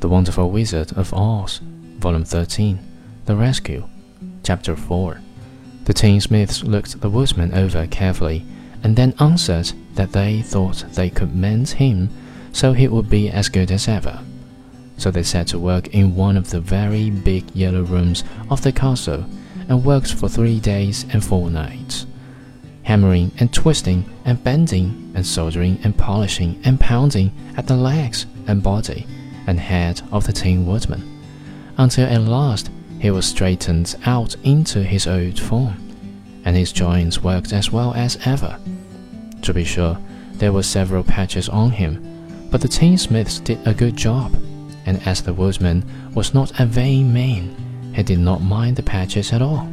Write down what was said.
The Wonderful Wizard of Oz, Volume 13, The Rescue, Chapter 4. The tinsmiths looked the woodsman over carefully, and then answered that they thought they could mend him so he would be as good as ever. So they set to work in one of the very big yellow rooms of the castle and worked for three days and four nights hammering and twisting and bending and soldering and polishing and pounding at the legs and body and head of the Tin Woodman, until at last he was straightened out into his old form, and his joints worked as well as ever. To be sure, there were several patches on him, but the tinsmiths did a good job, and as the woodman was not a vain man, he did not mind the patches at all.